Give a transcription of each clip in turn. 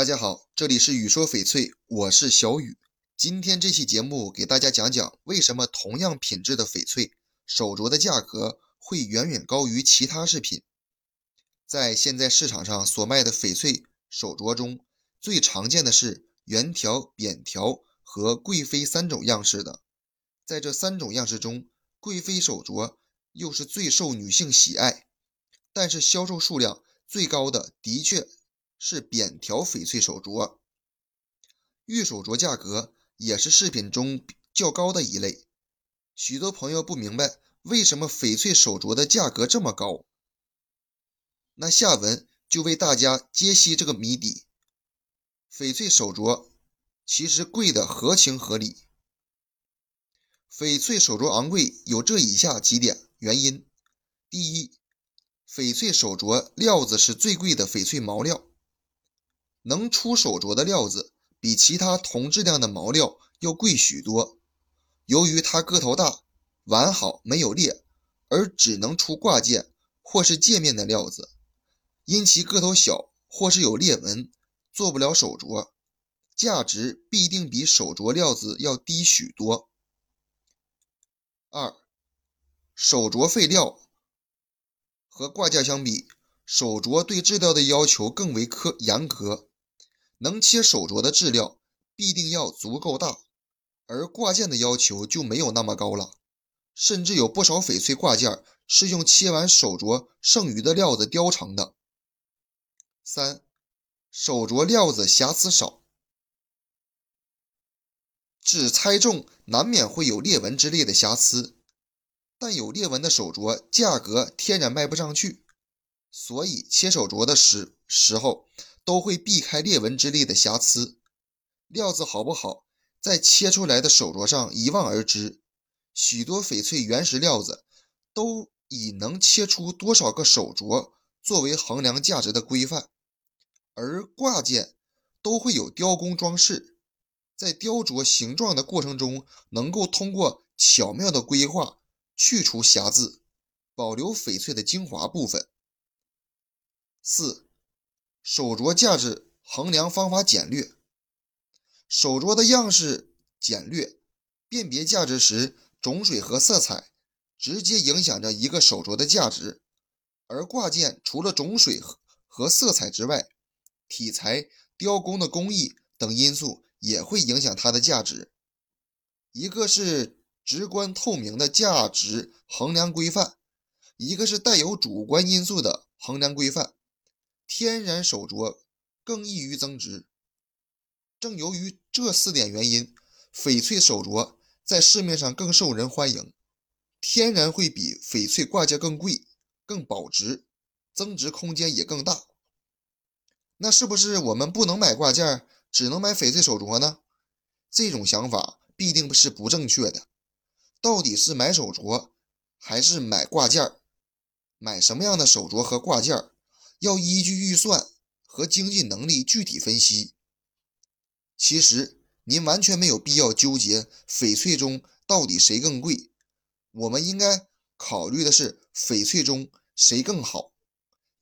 大家好，这里是雨说翡翠，我是小雨。今天这期节目给大家讲讲为什么同样品质的翡翠手镯的价格会远远高于其他饰品。在现在市场上所卖的翡翠手镯中，最常见的是圆条、扁条和贵妃三种样式的。在这三种样式中，贵妃手镯又是最受女性喜爱，但是销售数量最高的的确。是扁条翡翠手镯，玉手镯价格也是饰品中较高的一类。许多朋友不明白为什么翡翠手镯的价格这么高，那下文就为大家揭析这个谜底。翡翠手镯其实贵的合情合理。翡翠手镯昂贵有这以下几点原因：第一，翡翠手镯料子是最贵的翡翠毛料。能出手镯的料子比其他同质量的毛料要贵许多。由于它个头大、完好没有裂，而只能出挂件或是戒面的料子，因其个头小或是有裂纹，做不了手镯，价值必定比手镯料子要低许多。二，手镯废料和挂件相比，手镯对质料的要求更为苛严格。能切手镯的质料必定要足够大，而挂件的要求就没有那么高了。甚至有不少翡翠挂件是用切完手镯剩余的料子雕成的。三，手镯料子瑕疵少，只猜中难免会有裂纹之类的瑕疵，但有裂纹的手镯价格天然卖不上去，所以切手镯的时时候。都会避开裂纹之类的瑕疵，料子好不好，在切出来的手镯上一望而知。许多翡翠原石料子都以能切出多少个手镯作为衡量价值的规范，而挂件都会有雕工装饰，在雕琢形状的过程中，能够通过巧妙的规划去除瑕疵，保留翡翠的精华部分。四。手镯价值衡量方法简略，手镯的样式简略，辨别价值时种水和色彩直接影响着一个手镯的价值。而挂件除了种水和色彩之外，体裁、雕工的工艺等因素也会影响它的价值。一个是直观透明的价值衡量规范，一个是带有主观因素的衡量规范。天然手镯更易于增值，正由于这四点原因，翡翠手镯在市面上更受人欢迎。天然会比翡翠挂件更贵、更保值，增值空间也更大。那是不是我们不能买挂件，只能买翡翠手镯呢？这种想法必定是不正确的。到底是买手镯还是买挂件？买什么样的手镯和挂件？要依据预算和经济能力具体分析。其实您完全没有必要纠结翡翠中到底谁更贵，我们应该考虑的是翡翠中谁更好。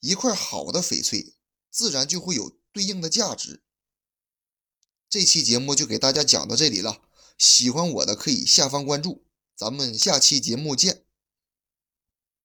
一块好的翡翠，自然就会有对应的价值。这期节目就给大家讲到这里了，喜欢我的可以下方关注，咱们下期节目见。